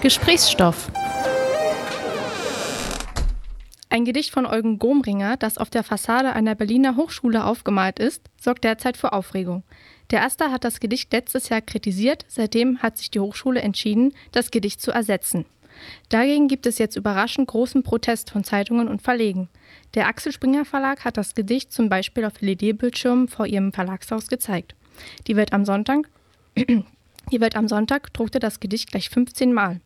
Gesprächsstoff. Ein Gedicht von Eugen Gomringer, das auf der Fassade einer Berliner Hochschule aufgemalt ist, sorgt derzeit für Aufregung. Der Erster hat das Gedicht letztes Jahr kritisiert, seitdem hat sich die Hochschule entschieden, das Gedicht zu ersetzen. Dagegen gibt es jetzt überraschend großen Protest von Zeitungen und Verlegen. Der Axel Springer Verlag hat das Gedicht zum Beispiel auf LED-Bildschirmen vor ihrem Verlagshaus gezeigt. Die Welt am Sonntag, die Welt am Sonntag druckte das Gedicht gleich 15 Mal.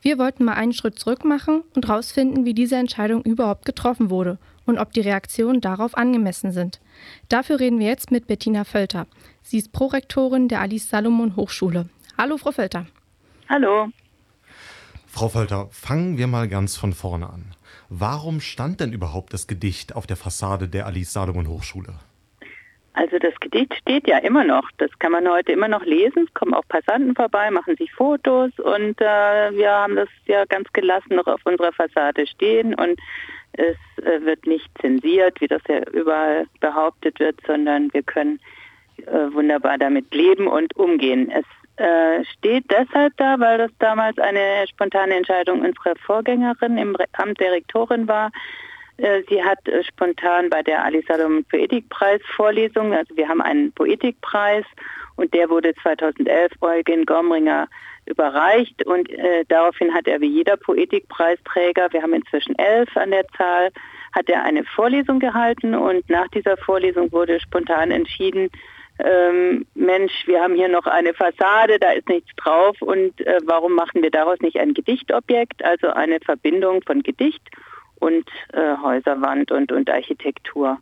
Wir wollten mal einen Schritt zurück machen und herausfinden, wie diese Entscheidung überhaupt getroffen wurde und ob die Reaktionen darauf angemessen sind. Dafür reden wir jetzt mit Bettina Völter. Sie ist Prorektorin der Alice Salomon Hochschule. Hallo, Frau Völter. Hallo. Frau Völter, fangen wir mal ganz von vorne an. Warum stand denn überhaupt das Gedicht auf der Fassade der Alice Salomon Hochschule? Also das Gedicht steht ja immer noch. Das kann man heute immer noch lesen. Es kommen auch Passanten vorbei, machen sich Fotos und äh, wir haben das ja ganz gelassen noch auf unserer Fassade stehen und es äh, wird nicht zensiert, wie das ja überall behauptet wird, sondern wir können äh, wunderbar damit leben und umgehen. Es äh, steht deshalb da, weil das damals eine spontane Entscheidung unserer Vorgängerin im Amt der Rektorin war, sie hat äh, spontan bei der Ali Salom Poetikpreis Vorlesung, also wir haben einen Poetikpreis und der wurde 2011 Eugen Gomringer überreicht und äh, daraufhin hat er wie jeder Poetikpreisträger, wir haben inzwischen elf an der Zahl, hat er eine Vorlesung gehalten und nach dieser Vorlesung wurde spontan entschieden, ähm, Mensch, wir haben hier noch eine Fassade, da ist nichts drauf und äh, warum machen wir daraus nicht ein Gedichtobjekt, also eine Verbindung von Gedicht und äh, Häuserwand und, und Architektur.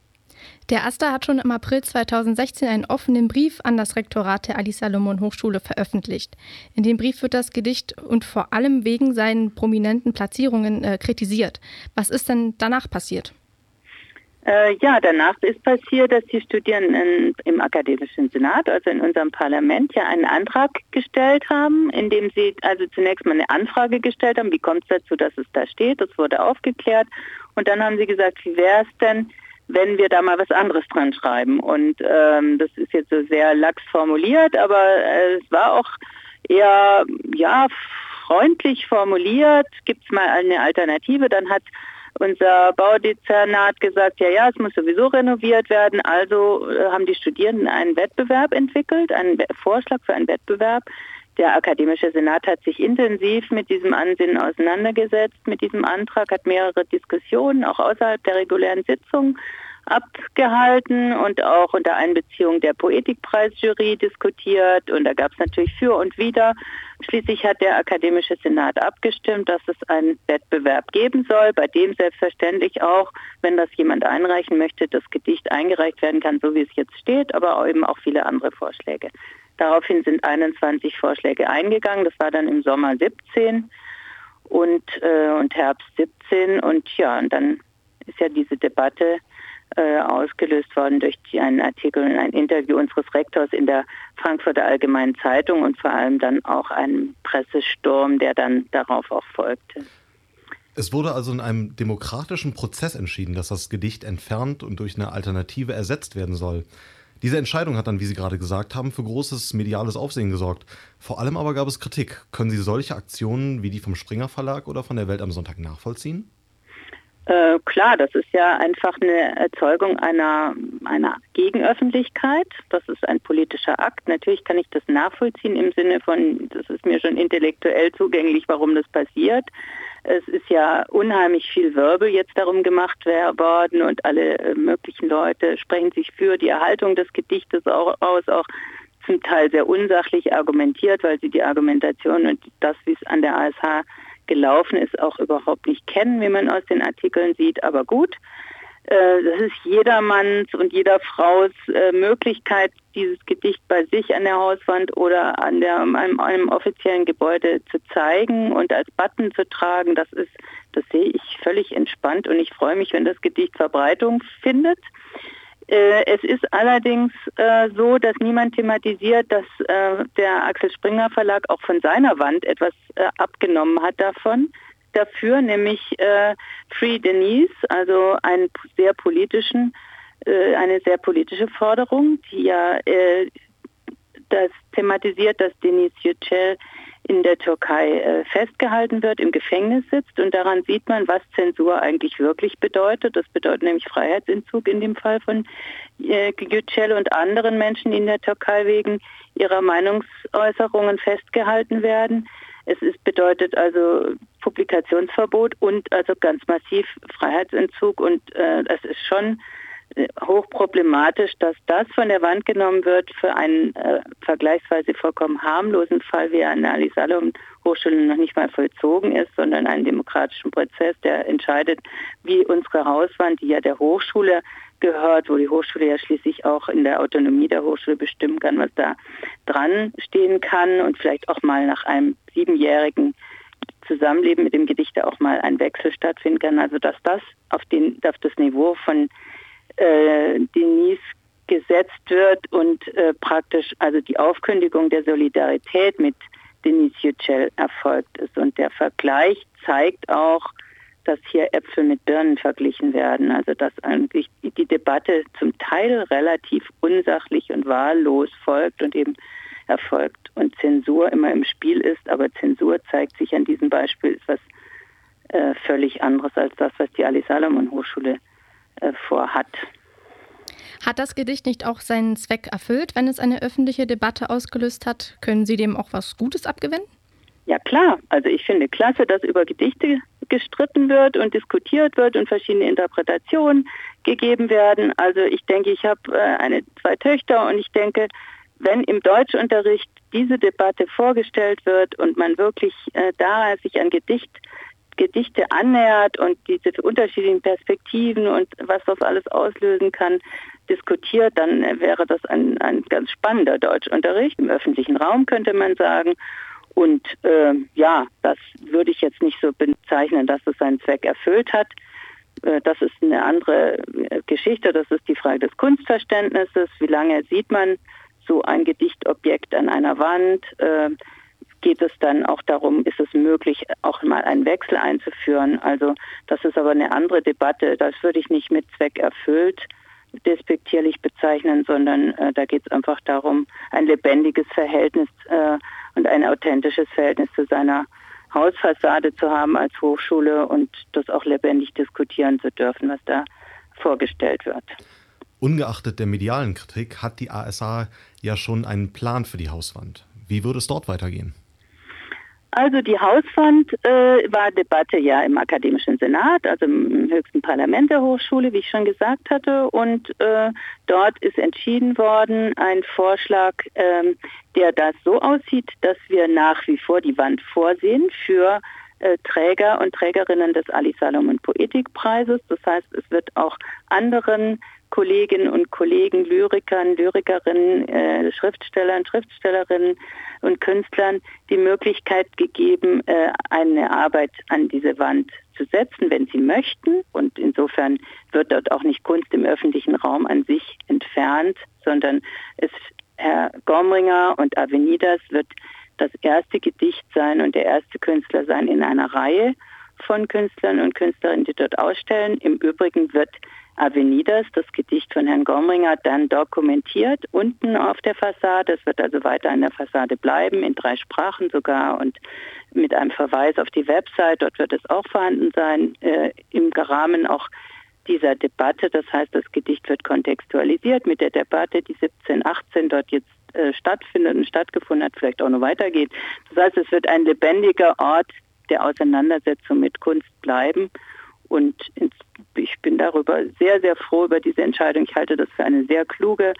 Der Aster hat schon im April 2016 einen offenen Brief an das Rektorat der Ali Salomon Hochschule veröffentlicht. In dem Brief wird das Gedicht und vor allem wegen seinen prominenten Platzierungen äh, kritisiert. Was ist denn danach passiert? Äh, ja, danach ist passiert, dass die Studierenden im Akademischen Senat, also in unserem Parlament, ja einen Antrag gestellt haben, in dem sie also zunächst mal eine Anfrage gestellt haben, wie kommt es dazu, dass es da steht, das wurde aufgeklärt. Und dann haben sie gesagt, wie wäre es denn, wenn wir da mal was anderes dran schreiben? Und ähm, das ist jetzt so sehr lax formuliert, aber äh, es war auch eher, ja, freundlich formuliert, gibt es mal eine Alternative, dann hat unser Baudezernat gesagt, ja, ja, es muss sowieso renoviert werden. Also äh, haben die Studierenden einen Wettbewerb entwickelt, einen Vorschlag für einen Wettbewerb. Der Akademische Senat hat sich intensiv mit diesem Ansinnen auseinandergesetzt, mit diesem Antrag, hat mehrere Diskussionen auch außerhalb der regulären Sitzung abgehalten und auch unter Einbeziehung der Poetikpreisjury diskutiert. Und da gab es natürlich für und wider. Schließlich hat der Akademische Senat abgestimmt, dass es einen Wettbewerb geben soll, bei dem selbstverständlich auch, wenn das jemand einreichen möchte, das Gedicht eingereicht werden kann, so wie es jetzt steht, aber eben auch viele andere Vorschläge. Daraufhin sind 21 Vorschläge eingegangen. Das war dann im Sommer 17 und, äh, und Herbst 17. Und ja, und dann ist ja diese Debatte äh, ausgelöst worden durch die, einen Artikel und ein Interview unseres Rektors in der Frankfurter Allgemeinen Zeitung und vor allem dann auch einen Pressesturm, der dann darauf auch folgte. Es wurde also in einem demokratischen Prozess entschieden, dass das Gedicht entfernt und durch eine Alternative ersetzt werden soll. Diese Entscheidung hat dann, wie Sie gerade gesagt haben, für großes mediales Aufsehen gesorgt. Vor allem aber gab es Kritik. Können Sie solche Aktionen wie die vom Springer Verlag oder von der Welt am Sonntag nachvollziehen? Äh, klar, das ist ja einfach eine Erzeugung einer, einer Gegenöffentlichkeit. Das ist ein politischer Akt. Natürlich kann ich das nachvollziehen im Sinne von, das ist mir schon intellektuell zugänglich, warum das passiert. Es ist ja unheimlich viel Wirbel jetzt darum gemacht worden und alle äh, möglichen Leute sprechen sich für die Erhaltung des Gedichtes auch aus, auch zum Teil sehr unsachlich argumentiert, weil sie die Argumentation und das, wie es an der ASH gelaufen ist, auch überhaupt nicht kennen, wie man aus den Artikeln sieht. Aber gut, äh, das ist jedermanns und jeder Frau's äh, Möglichkeit, dieses Gedicht bei sich an der Hauswand oder an der, einem, einem offiziellen Gebäude zu zeigen und als Button zu tragen. Das ist, das sehe ich völlig entspannt und ich freue mich, wenn das Gedicht Verbreitung findet. Äh, es ist allerdings äh, so, dass niemand thematisiert, dass äh, der Axel Springer Verlag auch von seiner Wand etwas abgenommen hat davon. Dafür nämlich Free Denise, also einen sehr politischen, eine sehr politische Forderung, die ja das thematisiert, dass Denise Yücel in der Türkei äh, festgehalten wird, im Gefängnis sitzt. Und daran sieht man, was Zensur eigentlich wirklich bedeutet. Das bedeutet nämlich Freiheitsentzug in dem Fall von äh, Yücel und anderen Menschen, die in der Türkei wegen ihrer Meinungsäußerungen festgehalten werden. Es ist, bedeutet also Publikationsverbot und also ganz massiv Freiheitsentzug. Und äh, das ist schon hochproblematisch, dass das von der Wand genommen wird für einen äh, vergleichsweise vollkommen harmlosen Fall, wie er an der Ali Salom Hochschule noch nicht mal vollzogen ist, sondern einen demokratischen Prozess, der entscheidet, wie unsere Hauswand, die ja der Hochschule gehört, wo die Hochschule ja schließlich auch in der Autonomie der Hochschule bestimmen kann, was da dran stehen kann und vielleicht auch mal nach einem siebenjährigen Zusammenleben mit dem Gedichter auch mal ein Wechsel stattfinden kann. Also dass das auf, den, auf das Niveau von äh, Denise gesetzt wird und äh, praktisch also die Aufkündigung der Solidarität mit Denise Yücel erfolgt ist. Und der Vergleich zeigt auch, dass hier Äpfel mit Birnen verglichen werden. Also dass eigentlich die Debatte zum Teil relativ unsachlich und wahllos folgt und eben erfolgt und Zensur immer im Spiel ist. Aber Zensur zeigt sich an diesem Beispiel ist was äh, völlig anderes als das, was die Ali Salomon Hochschule vorhat. Hat das Gedicht nicht auch seinen Zweck erfüllt, wenn es eine öffentliche Debatte ausgelöst hat? Können Sie dem auch was Gutes abgewinnen? Ja klar, also ich finde klasse, dass über Gedichte gestritten wird und diskutiert wird und verschiedene Interpretationen gegeben werden. Also ich denke, ich habe äh, eine zwei Töchter und ich denke, wenn im Deutschunterricht diese Debatte vorgestellt wird und man wirklich äh, da sich an Gedicht Gedichte annähert und diese unterschiedlichen Perspektiven und was das alles auslösen kann, diskutiert, dann wäre das ein, ein ganz spannender Deutschunterricht im öffentlichen Raum, könnte man sagen. Und äh, ja, das würde ich jetzt nicht so bezeichnen, dass es seinen Zweck erfüllt hat. Äh, das ist eine andere äh, Geschichte. Das ist die Frage des Kunstverständnisses. Wie lange sieht man so ein Gedichtobjekt an einer Wand? Äh, geht es dann auch darum, ist es möglich, auch mal einen Wechsel einzuführen. Also das ist aber eine andere Debatte. Das würde ich nicht mit Zweck erfüllt despektierlich bezeichnen, sondern äh, da geht es einfach darum, ein lebendiges Verhältnis äh, und ein authentisches Verhältnis zu seiner Hausfassade zu haben als Hochschule und das auch lebendig diskutieren zu dürfen, was da vorgestellt wird. Ungeachtet der medialen Kritik hat die ASA ja schon einen Plan für die Hauswand. Wie würde es dort weitergehen? Also die Hauswand äh, war Debatte ja im Akademischen Senat, also im höchsten Parlament der Hochschule, wie ich schon gesagt hatte. Und äh, dort ist entschieden worden, ein Vorschlag, ähm, der das so aussieht, dass wir nach wie vor die Wand vorsehen für Träger und Trägerinnen des Ali Salomon Poetikpreises. Das heißt, es wird auch anderen Kolleginnen und Kollegen, Lyrikern, Lyrikerinnen, äh, Schriftstellern, Schriftstellerinnen und Künstlern die Möglichkeit gegeben, äh, eine Arbeit an diese Wand zu setzen, wenn sie möchten. Und insofern wird dort auch nicht Kunst im öffentlichen Raum an sich entfernt, sondern es Herr Gormringer und Avenidas wird das erste Gedicht sein und der erste Künstler sein in einer Reihe von Künstlern und Künstlerinnen, die dort ausstellen. Im Übrigen wird Avenidas, das Gedicht von Herrn Gomringer, dann dokumentiert unten auf der Fassade. Es wird also weiter an der Fassade bleiben, in drei Sprachen sogar und mit einem Verweis auf die Website. Dort wird es auch vorhanden sein, äh, im Rahmen auch dieser Debatte. Das heißt, das Gedicht wird kontextualisiert mit der Debatte, die 1718 dort jetzt äh, stattfindet und stattgefunden hat, vielleicht auch noch weitergeht. Das heißt, es wird ein lebendiger Ort der Auseinandersetzung mit Kunst bleiben. Und ich bin darüber sehr, sehr froh über diese Entscheidung. Ich halte das für eine sehr kluge,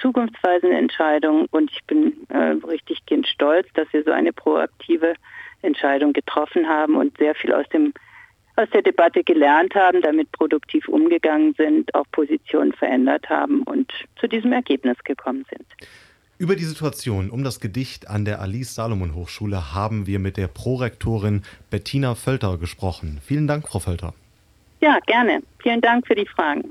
zukunftsweisende Entscheidung und ich bin äh, richtig stolz, dass wir so eine proaktive Entscheidung getroffen haben und sehr viel aus dem aus der Debatte gelernt haben, damit produktiv umgegangen sind, auch Positionen verändert haben und zu diesem Ergebnis gekommen sind. Über die Situation um das Gedicht an der Alice Salomon Hochschule haben wir mit der Prorektorin Bettina Völter gesprochen. Vielen Dank, Frau Völter. Ja, gerne. Vielen Dank für die Fragen.